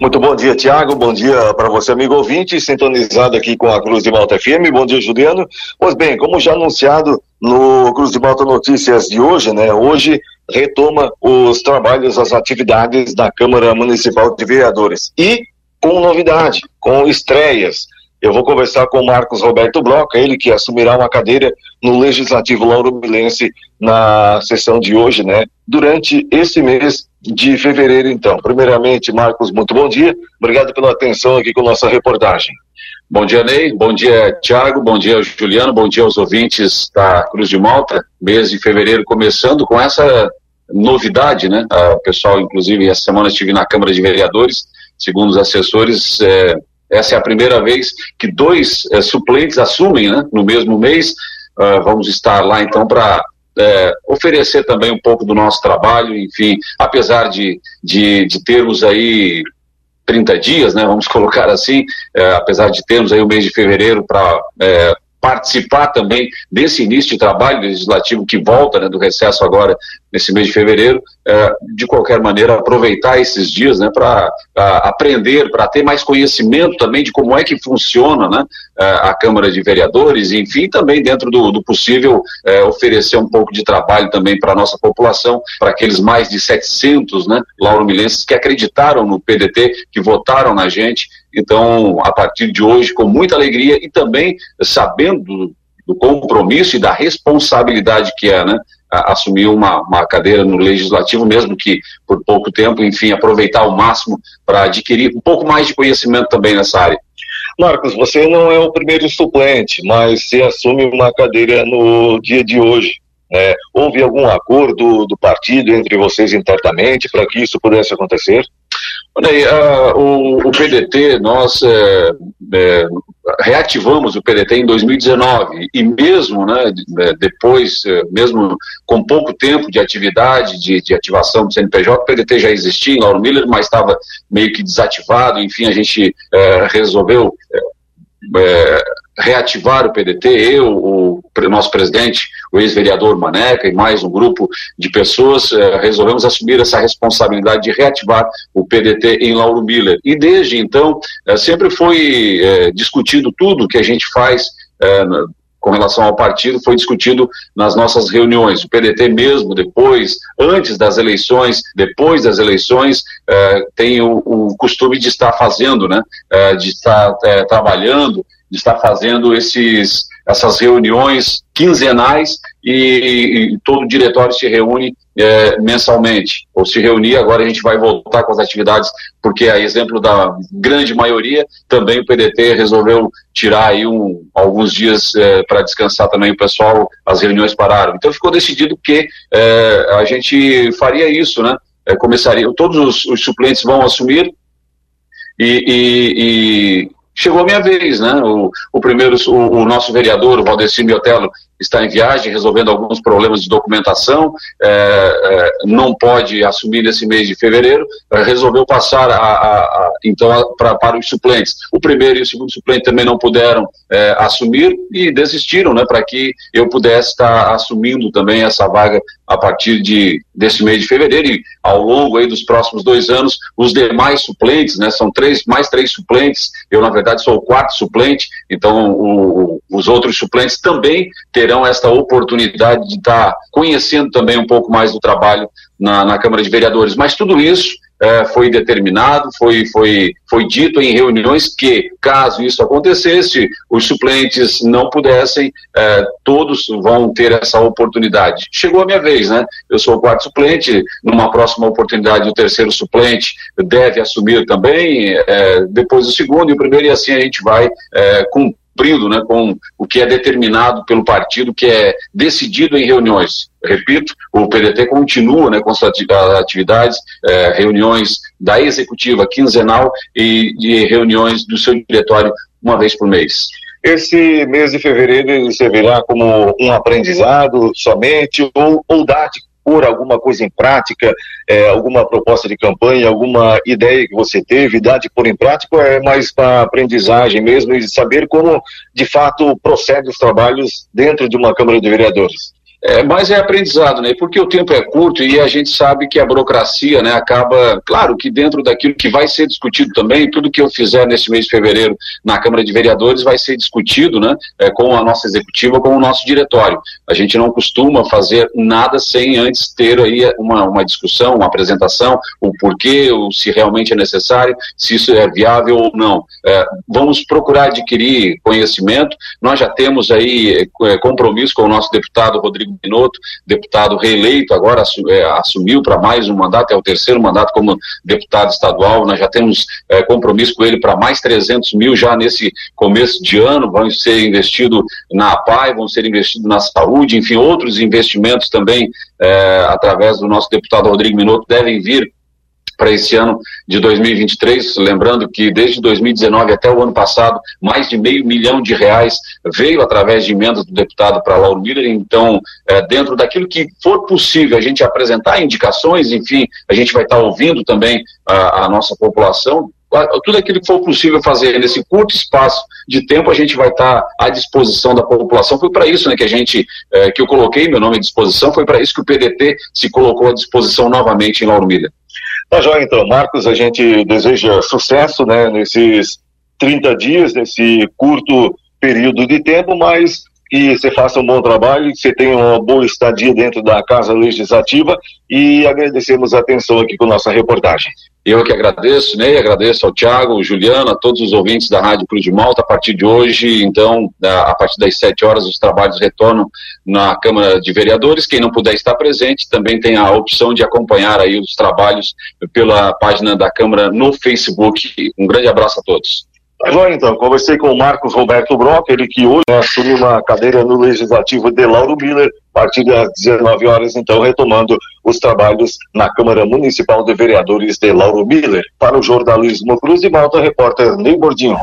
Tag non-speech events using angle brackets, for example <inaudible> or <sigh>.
Muito bom dia, Tiago. Bom dia para você, amigo ouvinte, sintonizado aqui com a Cruz de Malta FM. Bom dia, Juliano. Pois bem, como já anunciado no Cruz de Malta Notícias de hoje, né? Hoje retoma os trabalhos, as atividades da Câmara Municipal de Vereadores. E com novidade, com estreias. Eu vou conversar com o Marcos Roberto Bloca, ele que assumirá uma cadeira no Legislativo Lauro Milense na sessão de hoje, né? Durante esse mês de fevereiro, então. Primeiramente, Marcos, muito bom dia. Obrigado pela atenção aqui com nossa reportagem. Bom dia, Ney. Bom dia, Tiago. Bom dia, Juliano. Bom dia aos ouvintes da Cruz de Malta. Mês de fevereiro começando com essa novidade, né? O pessoal, inclusive, essa semana estive na Câmara de Vereadores. Segundo os assessores, é, essa é a primeira vez que dois é, suplentes assumem, né? No mesmo mês. Uh, vamos estar lá, então, para é, oferecer também um pouco do nosso trabalho, enfim, apesar de, de, de termos aí 30 dias, né, vamos <laughs> colocar assim, é, apesar de termos aí o mês de fevereiro para é, participar também desse início de trabalho legislativo que volta né, do recesso agora nesse mês de fevereiro, é, de qualquer maneira aproveitar esses dias né, para aprender, para ter mais conhecimento também de como é que funciona né, é, a Câmara de Vereadores, enfim, também dentro do, do possível é, oferecer um pouco de trabalho também para a nossa população, para aqueles mais de 700 né, lauromilenses que acreditaram no PDT, que votaram na gente, então, a partir de hoje, com muita alegria e também sabendo do compromisso e da responsabilidade que é, né? assumir uma, uma cadeira no legislativo, mesmo que por pouco tempo, enfim, aproveitar ao máximo para adquirir um pouco mais de conhecimento também nessa área. Marcos, você não é o primeiro suplente, mas se assume uma cadeira no dia de hoje. Né? Houve algum acordo do partido entre vocês internamente para que isso pudesse acontecer? Olha o, o, PDT, nós é, é, reativamos o PDT em 2019 e mesmo né, é, depois, é, mesmo com pouco tempo de atividade, de, de ativação do CNPJ, o PDT já existia em Lauro Miller, mas estava meio que desativado, enfim, a gente é, resolveu é, reativar o PDT, eu, o, nosso presidente, o ex-vereador Maneca e mais um grupo de pessoas, eh, resolvemos assumir essa responsabilidade de reativar o PDT em Lauro Miller. E desde então, eh, sempre foi eh, discutido tudo que a gente faz com relação ao partido foi discutido nas nossas reuniões. O PDT mesmo, depois, antes das eleições, depois das eleições, tem o, o, costume de estar fazendo, né, de estar trabalhando de estar fazendo esses, essas reuniões quinzenais e, e todo o diretório se reúne é, mensalmente, ou se reunir, agora a gente vai voltar com as atividades, porque a exemplo da grande maioria, também o PDT resolveu tirar aí um, alguns dias é, para descansar também o pessoal, as reuniões pararam. Então ficou decidido que é, a gente faria isso, né? É, começaria, todos os, os, suplentes vão assumir e, e, e chegou a minha vez, né? O, o primeiro, o, o, nosso vereador, o Valdecir Miotello, está em viagem, resolvendo alguns problemas de documentação, é, é, não pode assumir nesse mês de fevereiro, é, resolveu passar a, a, a, então pra, para os suplentes. O primeiro e o segundo suplente também não puderam é, assumir e desistiram, né, para que eu pudesse estar assumindo também essa vaga a partir de, desse mês de fevereiro e ao longo aí dos próximos dois anos, os demais suplentes, né, são três, mais três suplentes, eu na verdade sou o quarto suplente, então o, os outros suplentes também terão terão esta oportunidade de estar conhecendo também um pouco mais do trabalho na, na Câmara de Vereadores. Mas tudo isso é, foi determinado, foi, foi, foi dito em reuniões que, caso isso acontecesse, os suplentes não pudessem, é, todos vão ter essa oportunidade. Chegou a minha vez, né? Eu sou o quarto suplente, numa próxima oportunidade o terceiro suplente deve assumir também, é, depois o segundo e o primeiro, e assim a gente vai é, cumprindo né, com o que é determinado pelo partido, que é decidido em reuniões. Repito, o PDT continua né, com suas atividades, é, reuniões da executiva quinzenal e de reuniões do seu diretório uma vez por mês. Esse mês de fevereiro servirá como um aprendizado somente ou, ou dá pôr alguma coisa em prática, é, alguma proposta de campanha, alguma ideia que você teve, dá de pôr em prática é mais para aprendizagem mesmo e saber como de fato procede os trabalhos dentro de uma Câmara de Vereadores? É, mas é aprendizado, né? Porque o tempo é curto e a gente sabe que a burocracia, né, acaba, claro, que dentro daquilo que vai ser discutido também, tudo que eu fizer nesse mês de fevereiro na Câmara de Vereadores vai ser discutido, né, é, com a nossa executiva, com o nosso diretório. A gente não costuma fazer nada sem antes ter aí uma, uma discussão, uma apresentação, o porquê, o se realmente é necessário, se isso é viável ou não. É, vamos procurar adquirir conhecimento. Nós já temos aí é, compromisso com o nosso deputado Rodrigo Rodrigo Binotto, deputado reeleito, agora é, assumiu para mais um mandato, é o terceiro mandato como deputado estadual, nós já temos é, compromisso com ele para mais 300 mil já nesse começo de ano, vão ser investidos na APAI, vão ser investidos na saúde, enfim, outros investimentos também é, através do nosso deputado Rodrigo Minotto devem vir para esse ano de 2023, lembrando que desde 2019 até o ano passado, mais de meio milhão de reais veio através de emendas do deputado para Lauro Miller, então, é, dentro daquilo que for possível a gente apresentar indicações, enfim, a gente vai estar ouvindo também a, a nossa população, tudo aquilo que for possível fazer nesse curto espaço de tempo, a gente vai estar à disposição da população. Foi para isso né, que a gente, é, que eu coloquei meu nome à disposição, foi para isso que o PDT se colocou à disposição novamente em Lauro Miller. Tá joia, então, Marcos, a gente deseja sucesso né, nesses 30 dias, nesse curto período de tempo, mas que você faça um bom trabalho, que você tenha uma boa estadia dentro da Casa Legislativa e agradecemos a atenção aqui com nossa reportagem. Eu que agradeço, Ney, agradeço ao Tiago, Juliano, a todos os ouvintes da Rádio Cruz de Malta. A partir de hoje, então, a partir das sete horas, os trabalhos retornam na Câmara de Vereadores. Quem não puder estar presente também tem a opção de acompanhar aí os trabalhos pela página da Câmara no Facebook. Um grande abraço a todos. Agora então, conversei com o Marcos Roberto Brock, ele que hoje assumiu uma cadeira no Legislativo de Lauro Miller, a partir das 19 horas, então, retomando os trabalhos na Câmara Municipal de Vereadores de Lauro Miller. Para o jornalismo Cruz de Malta, repórter Ney Bordinho.